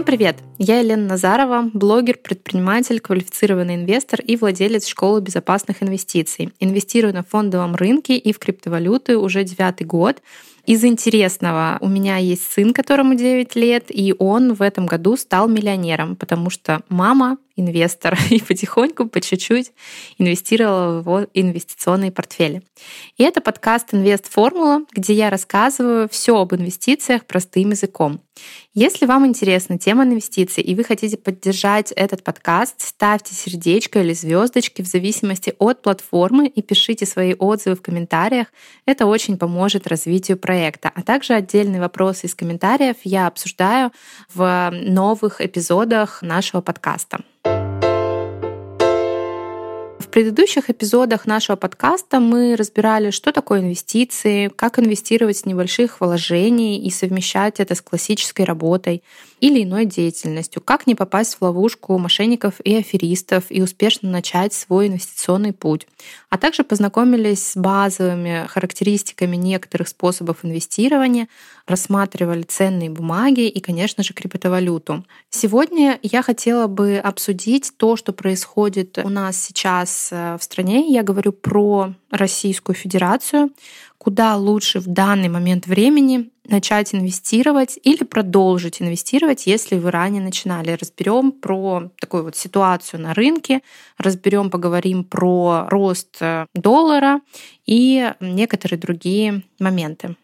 Всем привет! Я Елена Назарова, блогер, предприниматель, квалифицированный инвестор и владелец школы безопасных инвестиций. Инвестирую на фондовом рынке и в криптовалюты уже девятый год. Из интересного, у меня есть сын, которому 9 лет, и он в этом году стал миллионером, потому что мама инвестор и потихоньку, по чуть-чуть инвестировала в его инвестиционные портфели. И это подкаст «Инвест Формула», где я рассказываю все об инвестициях простым языком. Если вам интересна тема инвестиций и вы хотите поддержать этот подкаст, ставьте сердечко или звездочки в зависимости от платформы и пишите свои отзывы в комментариях. Это очень поможет развитию проекта. А также отдельные вопросы из комментариев я обсуждаю в новых эпизодах нашего подкаста. В предыдущих эпизодах нашего подкаста мы разбирали, что такое инвестиции, как инвестировать с небольших вложений и совмещать это с классической работой или иной деятельностью, как не попасть в ловушку мошенников и аферистов и успешно начать свой инвестиционный путь. А также познакомились с базовыми характеристиками некоторых способов инвестирования, рассматривали ценные бумаги и, конечно же, криптовалюту. Сегодня я хотела бы обсудить то, что происходит у нас сейчас э, в стране. Я говорю про Российскую Федерацию, куда лучше в данный момент времени начать инвестировать или продолжить инвестировать, если вы ранее начинали. Разберем про такую вот ситуацию на рынке, разберем, поговорим про рост э, доллара и некоторые другие моменты.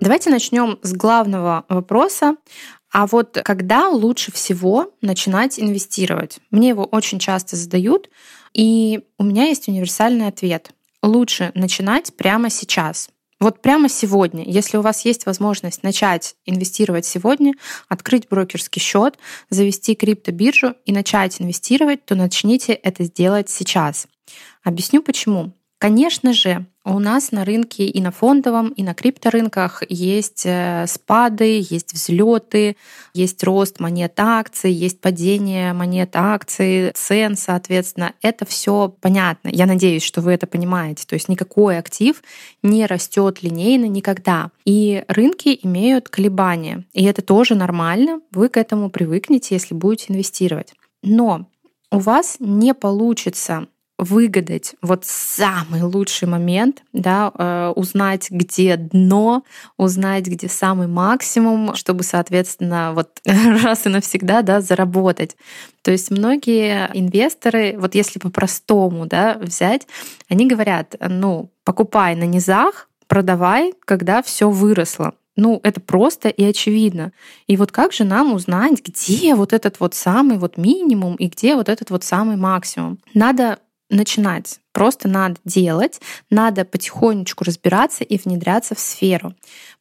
Давайте начнем с главного вопроса. А вот когда лучше всего начинать инвестировать? Мне его очень часто задают, и у меня есть универсальный ответ. Лучше начинать прямо сейчас. Вот прямо сегодня, если у вас есть возможность начать инвестировать сегодня, открыть брокерский счет, завести криптобиржу и начать инвестировать, то начните это сделать сейчас. Объясню почему. Конечно же, у нас на рынке и на фондовом, и на крипторынках есть э, спады, есть взлеты, есть рост монет акций, есть падение монет акций, цен, соответственно. Это все понятно. Я надеюсь, что вы это понимаете. То есть никакой актив не растет линейно никогда. И рынки имеют колебания. И это тоже нормально. Вы к этому привыкнете, если будете инвестировать. Но у вас не получится выгадать вот самый лучший момент, да, э, узнать, где дно, узнать, где самый максимум, чтобы, соответственно, вот раз и навсегда, да, заработать. То есть многие инвесторы, вот если по-простому, да, взять, они говорят, ну, покупай на низах, продавай, когда все выросло. Ну, это просто и очевидно. И вот как же нам узнать, где вот этот вот самый вот минимум и где вот этот вот самый максимум? Надо начинать. Просто надо делать, надо потихонечку разбираться и внедряться в сферу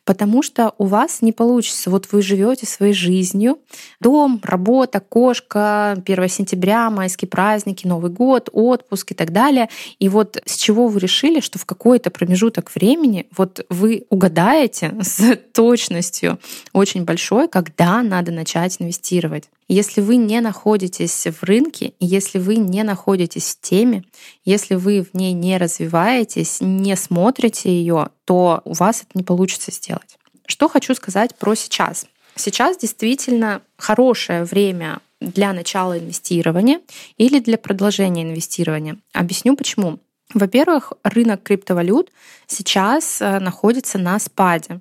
потому что у вас не получится. Вот вы живете своей жизнью, дом, работа, кошка, 1 сентября, майские праздники, Новый год, отпуск и так далее. И вот с чего вы решили, что в какой-то промежуток времени вот вы угадаете с точностью очень большой, когда надо начать инвестировать. Если вы не находитесь в рынке, если вы не находитесь в теме, если вы в ней не развиваетесь, не смотрите ее, то у вас это не получится сделать. Что хочу сказать про сейчас. Сейчас действительно хорошее время для начала инвестирования или для продолжения инвестирования. Объясню почему. Во-первых, рынок криптовалют сейчас э, находится на спаде.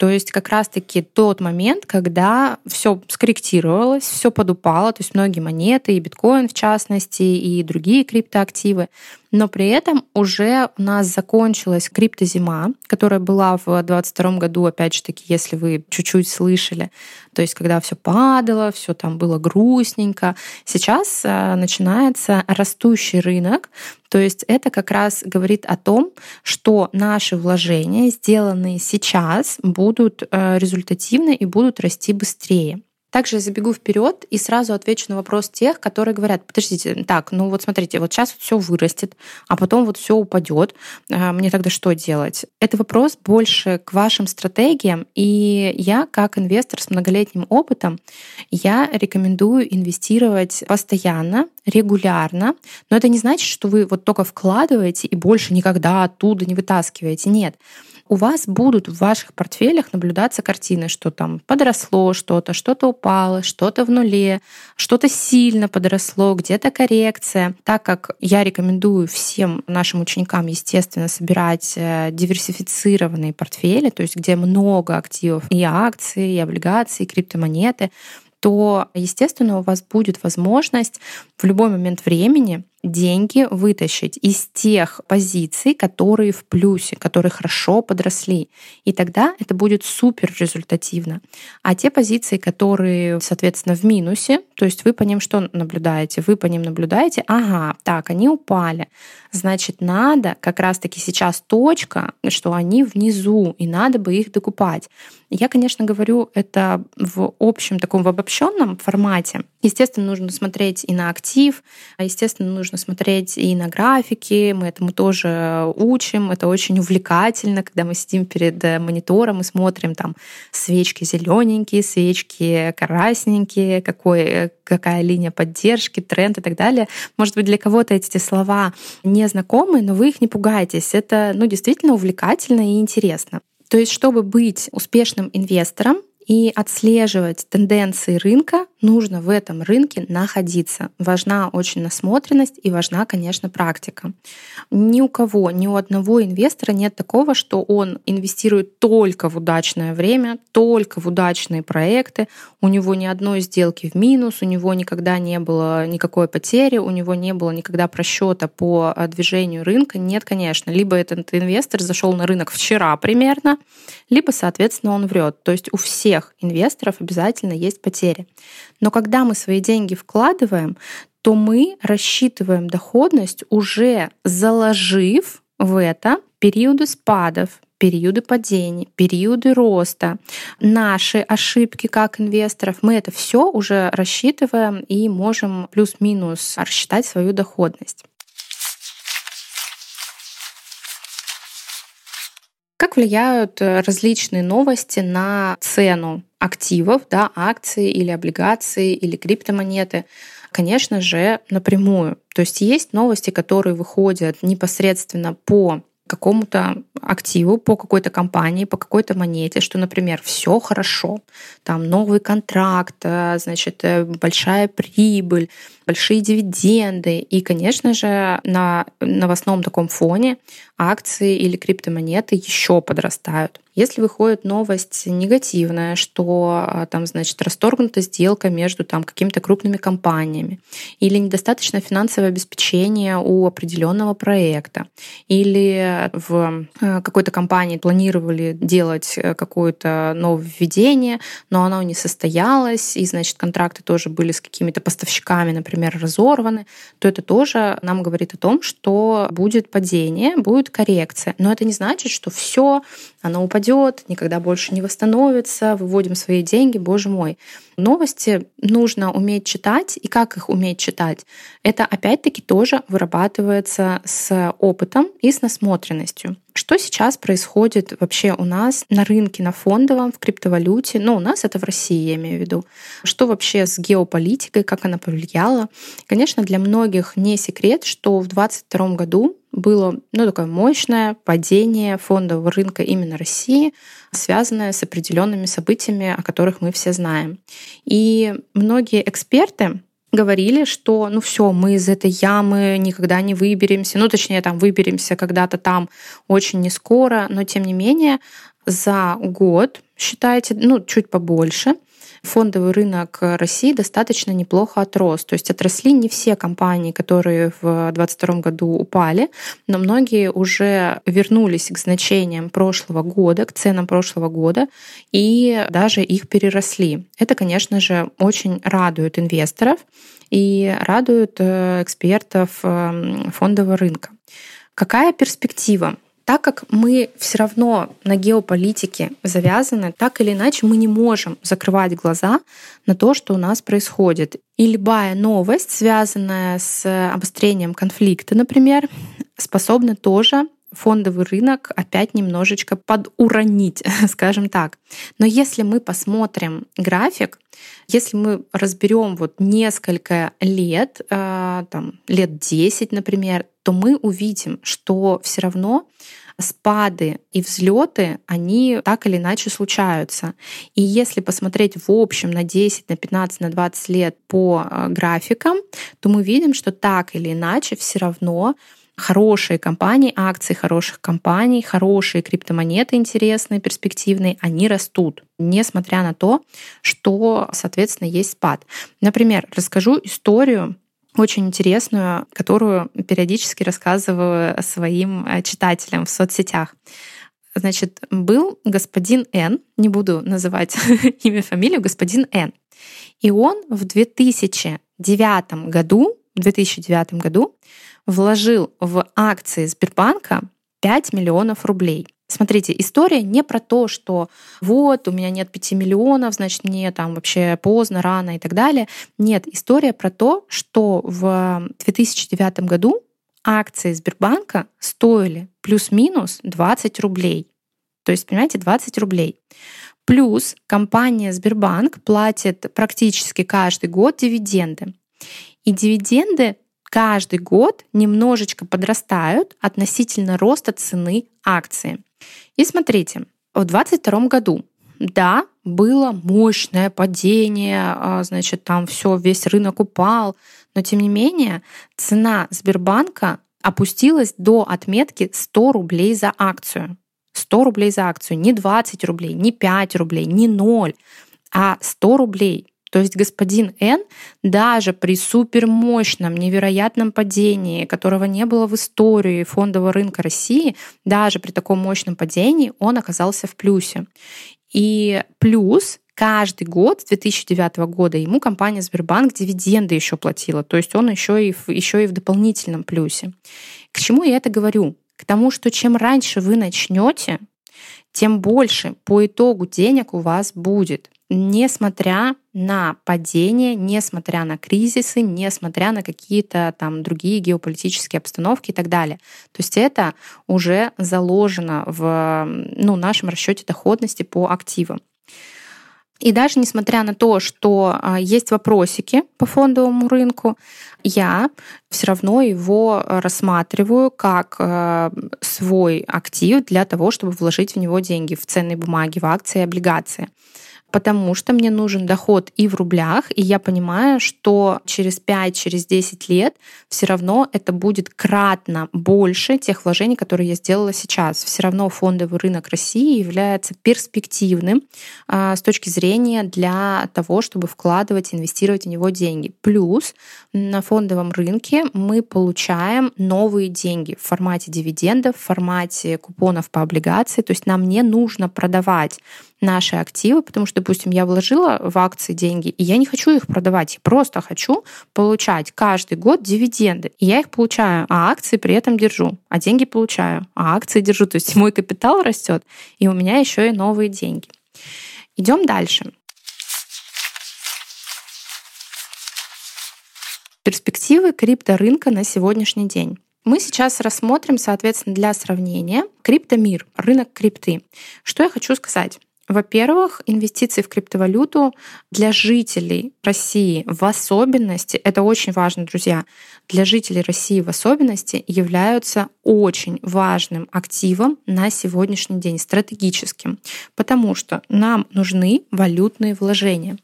То есть как раз-таки тот момент, когда все скорректировалось, все подупало, то есть многие монеты, и биткоин в частности, и другие криптоактивы, но при этом уже у нас закончилась криптозима, которая была в 2022 году, опять же таки, если вы чуть-чуть слышали, то есть когда все падало, все там было грустненько. Сейчас э, начинается растущий рынок, то есть это как раз говорит о том, что наши вложения, сделанные сейчас, будут будут э, результативны и будут расти быстрее. Также я забегу вперед и сразу отвечу на вопрос тех, которые говорят, подождите, так, ну вот смотрите, вот сейчас все вырастет, а потом вот все упадет, э, мне тогда что делать? Это вопрос больше к вашим стратегиям, и я как инвестор с многолетним опытом, я рекомендую инвестировать постоянно, регулярно, но это не значит, что вы вот только вкладываете и больше никогда оттуда не вытаскиваете, нет у вас будут в ваших портфелях наблюдаться картины, что там подросло что-то, что-то упало, что-то в нуле, что-то сильно подросло, где-то коррекция. Так как я рекомендую всем нашим ученикам, естественно, собирать э, диверсифицированные портфели, то есть где много активов и акции, и облигации, и криптомонеты, то, естественно, у вас будет возможность в любой момент времени деньги вытащить из тех позиций, которые в плюсе, которые хорошо подросли. И тогда это будет супер результативно. А те позиции, которые, соответственно, в минусе, то есть вы по ним что наблюдаете? Вы по ним наблюдаете, ага, так, они упали. Значит, надо как раз-таки сейчас точка, что они внизу, и надо бы их докупать. Я, конечно, говорю это в общем таком в обобщенном формате. Естественно, нужно смотреть и на актив, а естественно, нужно смотреть и на графики. Мы этому тоже учим. Это очень увлекательно, когда мы сидим перед монитором и смотрим там свечки зелененькие, свечки красненькие, какой, какая линия поддержки, тренд и так далее. Может быть, для кого-то эти слова не знакомы, но вы их не пугайтесь. Это ну, действительно увлекательно и интересно. То есть, чтобы быть успешным инвестором, и отслеживать тенденции рынка, нужно в этом рынке находиться. Важна очень насмотренность и важна, конечно, практика. Ни у кого, ни у одного инвестора нет такого, что он инвестирует только в удачное время, только в удачные проекты, у него ни одной сделки в минус, у него никогда не было никакой потери, у него не было никогда просчета по э, движению рынка. Нет, конечно. Либо этот инвестор зашел на рынок вчера примерно, либо, соответственно, он врет. То есть у всех всех инвесторов обязательно есть потери. Но когда мы свои деньги вкладываем, то мы рассчитываем доходность уже заложив в это периоды спадов, периоды падений, периоды роста, наши ошибки как инвесторов, мы это все уже рассчитываем и можем плюс-минус рассчитать свою доходность. Как влияют э, различные новости на цену активов, да, акции или облигации или криптомонеты? Конечно же, напрямую. То есть есть новости, которые выходят непосредственно по какому-то активу, по какой-то компании, по какой-то монете, что, например, все хорошо, там новый контракт, э, значит, э, большая прибыль, большие дивиденды. И, конечно же, на новостном таком фоне акции или криптомонеты еще подрастают. Если выходит новость негативная, что а, там, значит, расторгнута сделка между там какими-то крупными компаниями, или недостаточно финансовое обеспечение у определенного проекта, или в какой-то компании планировали делать э, какое-то нововведение, но оно не состоялось, и, значит, контракты тоже были с какими-то поставщиками, например, разорваны, то это тоже нам говорит о том, что будет падение, будет коррекция. Но это не значит, что все, оно упадет, никогда больше не восстановится, выводим свои деньги, боже мой. Новости нужно уметь читать, и как их уметь читать? Это опять-таки тоже вырабатывается с опытом и с насмотренностью. Что сейчас происходит вообще у нас на рынке, на фондовом, в криптовалюте? Ну, у нас это в России, я имею в виду. Что вообще с геополитикой, как она повлияла? Конечно, для многих не секрет, что в 2022 году было ну, такое мощное падение фондового рынка именно России, связанное с определенными событиями, о которых мы все знаем. И многие эксперты говорили, что ну все, мы из этой ямы никогда не выберемся, ну точнее там выберемся когда-то там очень не скоро, но тем не менее за год, считайте, ну чуть побольше, фондовый рынок России достаточно неплохо отрос. То есть отросли не все компании, которые в 2022 году упали, но многие уже вернулись к значениям прошлого года, к ценам прошлого года, и даже их переросли. Это, конечно же, очень радует инвесторов и радует э, экспертов эм, фондового рынка. Какая перспектива? Так как мы все равно на геополитике завязаны, так или иначе мы не можем закрывать глаза на то, что у нас происходит. И любая новость, связанная с обострением конфликта, например, способна тоже фондовый рынок опять немножечко подуронить, скажем так. Но если мы посмотрим график, если мы разберем вот несколько лет, э, там, лет 10, например, то мы увидим, что все равно спады и взлеты, они так или иначе случаются. И если посмотреть в общем на 10, на 15, на 20 лет по э, графикам, то мы видим, что так или иначе все равно хорошие компании, акции хороших компаний, хорошие криптомонеты интересные, перспективные, они растут, несмотря на то, что, соответственно, есть спад. Например, расскажу историю очень интересную, которую периодически рассказываю своим э, читателям в соцсетях. Значит, был господин Н, не буду называть имя, фамилию, господин Н. И он в 2009 году, в 2009 году вложил в акции Сбербанка 5 миллионов рублей. Смотрите, история не про то, что вот, у меня нет 5 миллионов, значит, мне там вообще поздно, рано и так далее. Нет, история про то, что в 2009 году акции Сбербанка стоили плюс-минус 20 рублей. То есть, понимаете, 20 рублей. Плюс компания Сбербанк платит практически каждый год дивиденды. И дивиденды каждый год немножечко подрастают относительно роста цены акции. И смотрите, в 2022 году, да, было мощное падение, а, значит, там все, весь рынок упал, но тем не менее цена Сбербанка опустилась до отметки 100 рублей за акцию. 100 рублей за акцию, не 20 рублей, не 5 рублей, не 0, а 100 рублей. То есть господин Н даже при супермощном, невероятном падении, которого не было в истории фондового рынка России, даже при таком мощном падении он оказался в плюсе. И плюс каждый год с 2009 года ему компания Сбербанк дивиденды еще платила, то есть он еще и, в, еще и в дополнительном плюсе. К чему я это говорю? К тому, что чем раньше вы начнете, тем больше по итогу денег у вас будет несмотря на падение, несмотря на кризисы, несмотря на какие-то там другие геополитические обстановки и так далее. То есть это уже заложено в ну, нашем расчете доходности по активам. И даже несмотря на то, что а, есть вопросики по фондовому рынку, я все равно его рассматриваю как а, свой актив для того, чтобы вложить в него деньги в ценные бумаги, в акции облигации потому что мне нужен доход и в рублях, и я понимаю, что через 5-10 через 10 лет все равно это будет кратно больше тех вложений, которые я сделала сейчас. Все равно фондовый рынок России является перспективным а, с точки зрения для того, чтобы вкладывать, инвестировать в него деньги. Плюс на фондовом рынке мы получаем новые деньги в формате дивидендов, в формате купонов по облигации. То есть нам не нужно продавать наши активы, потому что, допустим, я вложила в акции деньги, и я не хочу их продавать, я просто хочу получать каждый год дивиденды. И я их получаю, а акции при этом держу, а деньги получаю, а акции держу. То есть мой капитал растет, и у меня еще и новые деньги. Идем дальше. Перспективы крипторынка на сегодняшний день. Мы сейчас рассмотрим, соответственно, для сравнения криптомир, рынок крипты. Что я хочу сказать? Во-первых, инвестиции в криптовалюту для жителей России в особенности, это очень важно, друзья, для жителей России в особенности являются очень важным активом на сегодняшний день, стратегическим, потому что нам нужны валютные вложения.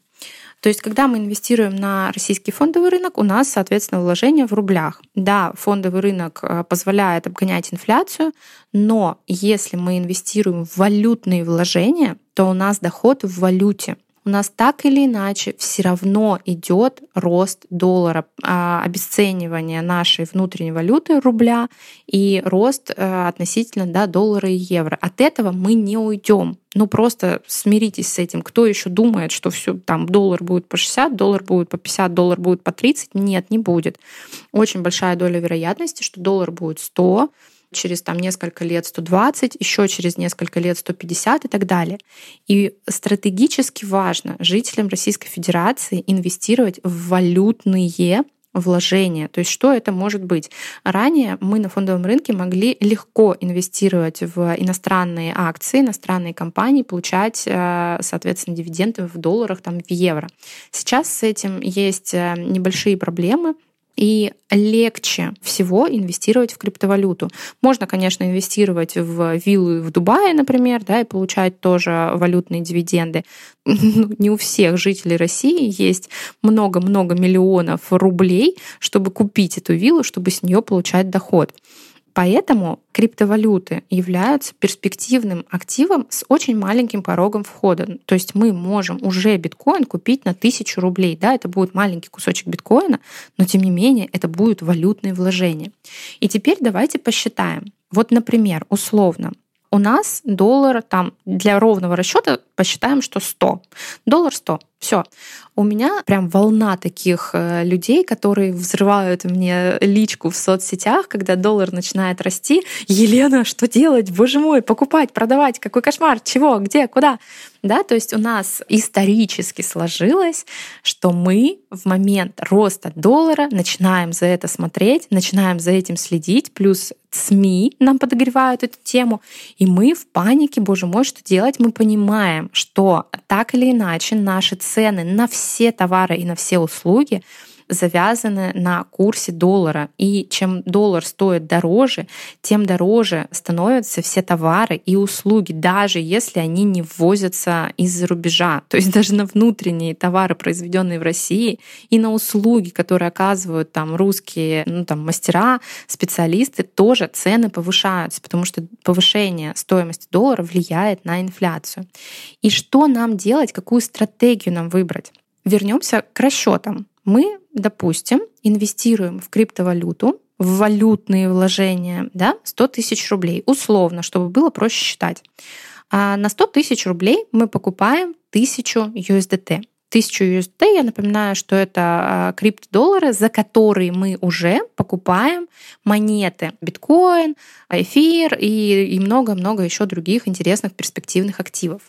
То есть, когда мы инвестируем на российский фондовый рынок, у нас, соответственно, вложения в рублях. Да, фондовый рынок э, позволяет обгонять инфляцию, но если мы инвестируем в валютные вложения, то у нас доход в валюте у нас так или иначе все равно идет рост доллара, а, обесценивание нашей внутренней валюты рубля и рост э, относительно да, доллара и евро. От этого мы не уйдем. Ну просто смиритесь с этим. Кто еще думает, что все там доллар будет по 60, доллар будет по 50, доллар будет по 30? Нет, не будет. Очень большая доля вероятности, что доллар будет 100, через там несколько лет 120, еще через несколько лет 150 и так далее. И стратегически важно жителям Российской Федерации инвестировать в валютные вложения. То есть что это может быть? Ранее мы на фондовом рынке могли легко инвестировать в иностранные акции, иностранные компании, получать, э, соответственно, дивиденды в долларах, там, в евро. Сейчас с этим есть э, небольшие проблемы, и легче всего инвестировать в криптовалюту. Можно, конечно, инвестировать в виллу в Дубае, например, да, и получать тоже валютные дивиденды. Ну, не у всех жителей России есть много-много миллионов рублей, чтобы купить эту виллу, чтобы с нее получать доход. Поэтому криптовалюты являются перспективным активом с очень маленьким порогом входа. То есть мы можем уже биткоин купить на тысячу рублей. Да, это будет маленький кусочек биткоина, но тем не менее это будет валютные вложения. И теперь давайте посчитаем. Вот, например, условно, у нас доллар там для ровного расчета посчитаем, что 100. Доллар 100. Все. У меня прям волна таких э, людей, которые взрывают мне личку в соцсетях, когда доллар начинает расти. Елена, что делать? Боже мой, покупать, продавать, какой кошмар, чего, где, куда? Да, то есть у нас исторически сложилось, что мы в момент роста доллара начинаем за это смотреть, начинаем за этим следить, плюс СМИ нам подогревают эту тему, и мы в панике, боже мой, что делать? Мы понимаем, что так или иначе наши цены на все товары и на все услуги завязаны на курсе доллара. И чем доллар стоит дороже, тем дороже становятся все товары и услуги, даже если они не ввозятся из-за рубежа. То есть даже на внутренние товары, произведенные в России, и на услуги, которые оказывают там русские ну, там, мастера, специалисты, тоже цены повышаются, потому что повышение стоимости доллара влияет на инфляцию. И что нам делать, какую стратегию нам выбрать? Вернемся к расчетам. Мы допустим, инвестируем в криптовалюту, в валютные вложения, да, 100 тысяч рублей, условно, чтобы было проще считать. А на 100 тысяч рублей мы покупаем 1000 USDT. 1000 USD, я напоминаю, что это а, криптодоллары, за которые мы уже покупаем монеты биткоин, эфир и много-много еще других интересных перспективных активов.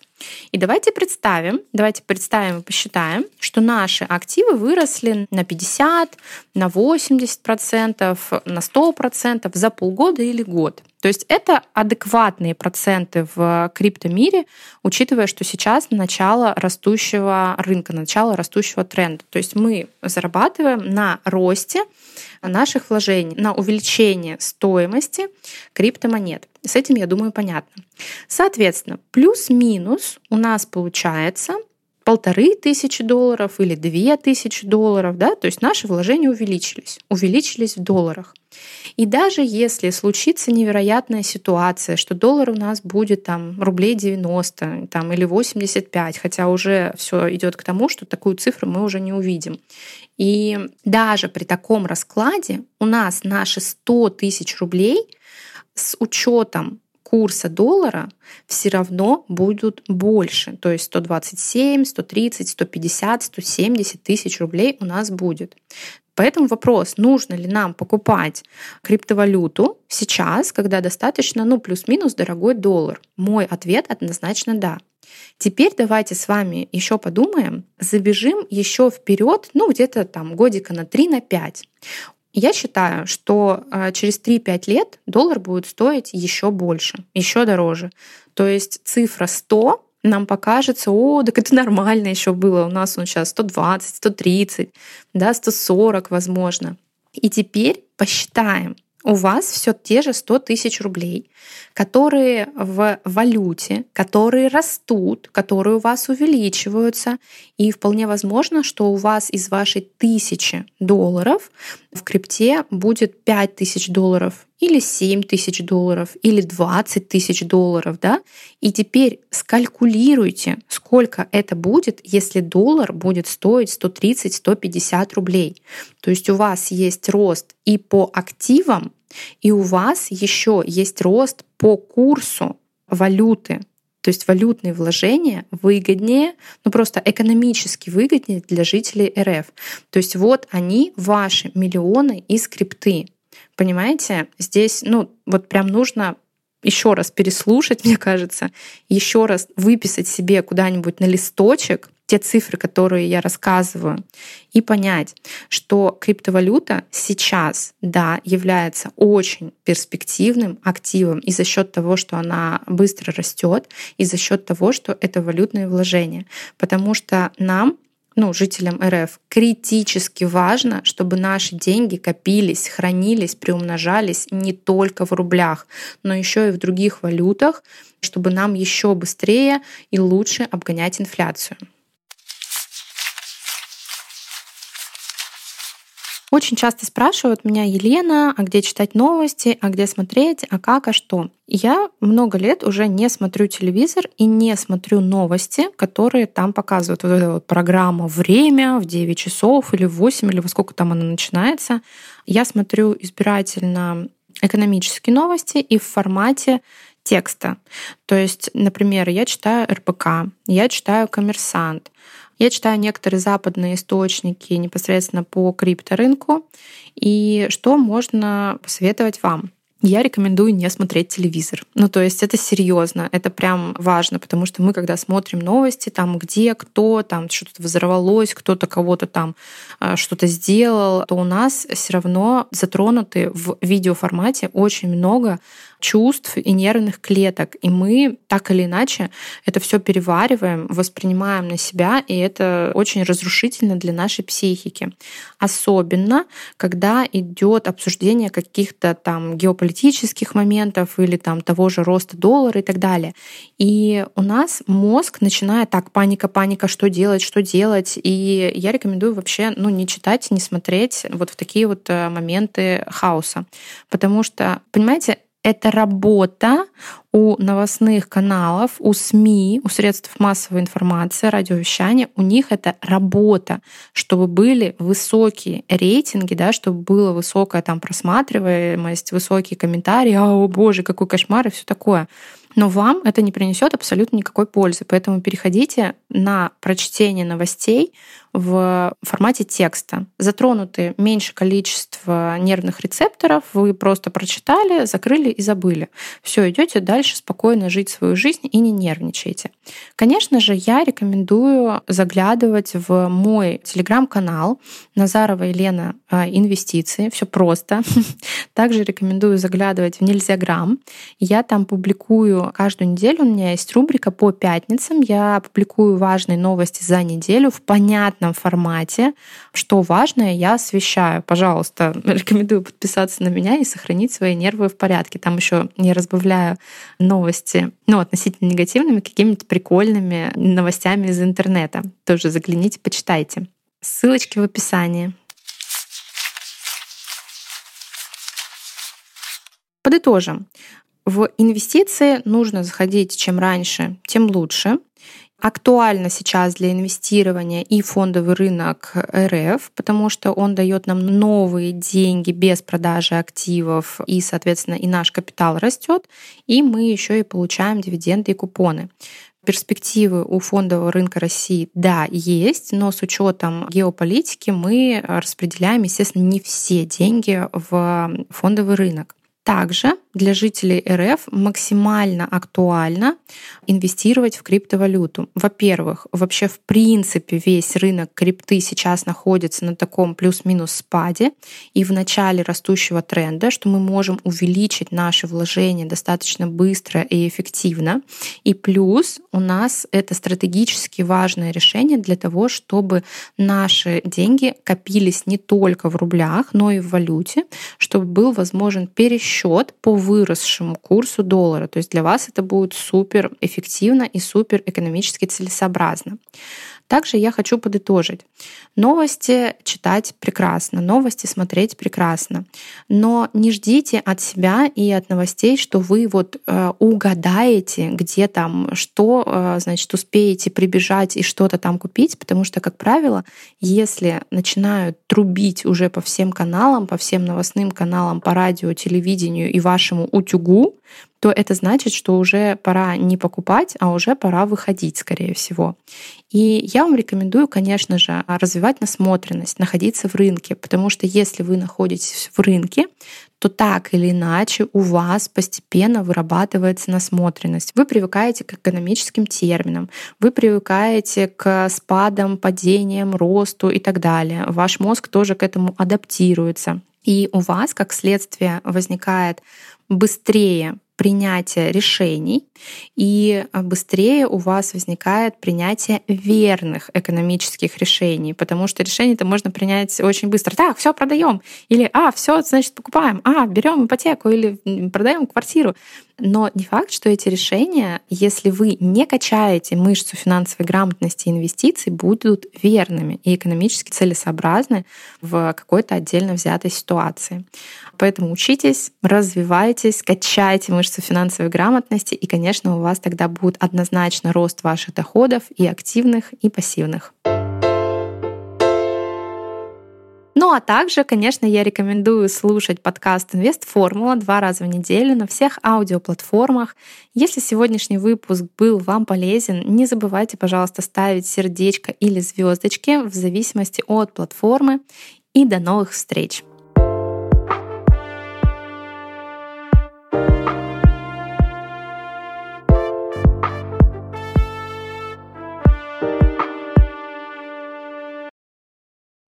И давайте представим, давайте представим и посчитаем, что наши активы выросли на 50, на 80%, на 100% за полгода или год. То есть это адекватные проценты в криптомире, учитывая, что сейчас начало растущего рынка, начало растущего тренда. То есть мы зарабатываем на росте наших вложений, на увеличение стоимости криптомонет. С этим, я думаю, понятно. Соответственно, плюс-минус у нас получается полторы тысячи долларов или две тысячи долларов, да, то есть наши вложения увеличились, увеличились в долларах. И даже если случится невероятная ситуация, что доллар у нас будет там рублей 90 там, или 85, хотя уже все идет к тому, что такую цифру мы уже не увидим. И даже при таком раскладе у нас наши 100 тысяч рублей с учетом курса доллара все равно будут больше. То есть 127, 130, 150, 170 тысяч рублей у нас будет. Поэтому вопрос, нужно ли нам покупать криптовалюту сейчас, когда достаточно, ну, плюс-минус дорогой доллар? Мой ответ однозначно да. Теперь давайте с вами еще подумаем, забежим еще вперед, ну, где-то там годика на 3 на 5. Я считаю, что а, через 3-5 лет доллар будет стоить еще больше, еще дороже. То есть цифра 100 нам покажется, о, так это нормально еще было, у нас он сейчас 120, 130, да, 140, возможно. И теперь посчитаем, у вас все те же 100 тысяч рублей, которые в валюте, которые растут, которые у вас увеличиваются. И вполне возможно, что у вас из вашей тысячи долларов в крипте будет 5 тысяч долларов или 7 тысяч долларов, или 20 тысяч долларов, да? И теперь скалькулируйте, сколько это будет, если доллар будет стоить 130-150 рублей. То есть у вас есть рост и по активам, и у вас еще есть рост по курсу валюты. То есть валютные вложения выгоднее, ну просто экономически выгоднее для жителей РФ. То есть вот они, ваши миллионы из крипты. Понимаете, здесь, ну, вот прям нужно еще раз переслушать, мне кажется, еще раз выписать себе куда-нибудь на листочек те цифры, которые я рассказываю, и понять, что криптовалюта сейчас, да, является очень перспективным активом и за счет того, что она быстро растет, и за счет того, что это валютное вложение. Потому что нам ну, жителям РФ, критически важно, чтобы наши деньги копились, хранились, приумножались не только в рублях, но еще и в других валютах, чтобы нам еще быстрее и лучше обгонять инфляцию. Очень часто спрашивают меня, Елена, а где читать новости, а где смотреть, а как, а что. Я много лет уже не смотрю телевизор и не смотрю новости, которые там показывают. Вот эта вот программа «Время» в 9 часов или в 8, или во сколько там она начинается. Я смотрю избирательно экономические новости и в формате текста. То есть, например, я читаю РБК, я читаю «Коммерсант», я читаю некоторые западные источники непосредственно по крипторынку. И что можно посоветовать вам? я рекомендую не смотреть телевизор. Ну, то есть это серьезно, это прям важно, потому что мы, когда смотрим новости, там где, кто, там что-то взорвалось, кто-то кого-то там э, что-то сделал, то у нас все равно затронуты в видеоформате очень много чувств и нервных клеток. И мы так или иначе это все перевариваем, воспринимаем на себя, и это очень разрушительно для нашей психики. Особенно, когда идет обсуждение каких-то там геополитических моментов или там того же роста доллара и так далее. И у нас мозг начинает так, паника, паника, что делать, что делать. И я рекомендую вообще ну, не читать, не смотреть вот в такие вот э, моменты хаоса. Потому что, понимаете, это работа у новостных каналов, у СМИ, у средств массовой информации, радиовещания, у них это работа, чтобы были высокие рейтинги, да, чтобы была высокая там просматриваемость, высокие комментарии, а, о боже, какой кошмар и все такое но вам это не принесет абсолютно никакой пользы. Поэтому переходите на прочтение новостей в формате текста. Затронуты меньше количество нервных рецепторов, вы просто прочитали, закрыли и забыли. Все, идете дальше спокойно жить свою жизнь и не нервничайте. Конечно же, я рекомендую заглядывать в мой телеграм-канал Назарова Елена а, Инвестиции. Все просто. Также рекомендую заглядывать в Нельзяграм. Я там публикую каждую неделю. У меня есть рубрика по пятницам. Я публикую важные новости за неделю в понятном формате. Что важное, я освещаю. Пожалуйста, рекомендую подписаться на меня и сохранить свои нервы в порядке. Там еще не разбавляю новости, ну, относительно негативными, какими-то прикольными новостями из интернета. Тоже загляните, почитайте. Ссылочки в описании. Подытожим. В инвестиции нужно заходить чем раньше, тем лучше. Актуально сейчас для инвестирования и фондовый рынок РФ, потому что он дает нам новые деньги без продажи активов, и, соответственно, и наш капитал растет, и мы еще и получаем дивиденды и купоны перспективы у фондового рынка России, да, есть, но с учетом геополитики мы распределяем, естественно, не все деньги в фондовый рынок. Также для жителей РФ максимально актуально инвестировать в криптовалюту. Во-первых, вообще в принципе весь рынок крипты сейчас находится на таком плюс-минус спаде и в начале растущего тренда, что мы можем увеличить наши вложения достаточно быстро и эффективно. И плюс у нас это стратегически важное решение для того, чтобы наши деньги копились не только в рублях, но и в валюте, чтобы был возможен пересчет счет по выросшему курсу доллара. То есть для вас это будет супер эффективно и супер экономически целесообразно. Также я хочу подытожить. Новости читать прекрасно, новости смотреть прекрасно, но не ждите от себя и от новостей, что вы вот э, угадаете, где там что, э, значит, успеете прибежать и что-то там купить, потому что, как правило, если начинают трубить уже по всем каналам, по всем новостным каналам, по радио, телевидению и вашему утюгу, то это значит, что уже пора не покупать, а уже пора выходить, скорее всего. И я вам рекомендую, конечно же, развивать насмотренность, находиться в рынке, потому что если вы находитесь в рынке, то так или иначе у вас постепенно вырабатывается насмотренность. Вы привыкаете к экономическим терминам, вы привыкаете к спадам, падениям, росту и так далее. Ваш мозг тоже к этому адаптируется. И у вас, как следствие, возникает быстрее принятия решений, и быстрее у вас возникает принятие верных экономических решений, потому что решение-то можно принять очень быстро. Так, все продаем, или а, все, значит, покупаем, а, берем ипотеку или продаем квартиру. Но не факт, что эти решения, если вы не качаете мышцу финансовой грамотности и инвестиций, будут верными и экономически целесообразны в какой-то отдельно взятой ситуации. Поэтому учитесь, развивайтесь, качайте мышцу финансовой грамотности, и, конечно, у вас тогда будет однозначно рост ваших доходов и активных, и пассивных. Ну а также, конечно, я рекомендую слушать подкаст «Инвест Формула» два раза в неделю на всех аудиоплатформах. Если сегодняшний выпуск был вам полезен, не забывайте, пожалуйста, ставить сердечко или звездочки в зависимости от платформы. И до новых встреч!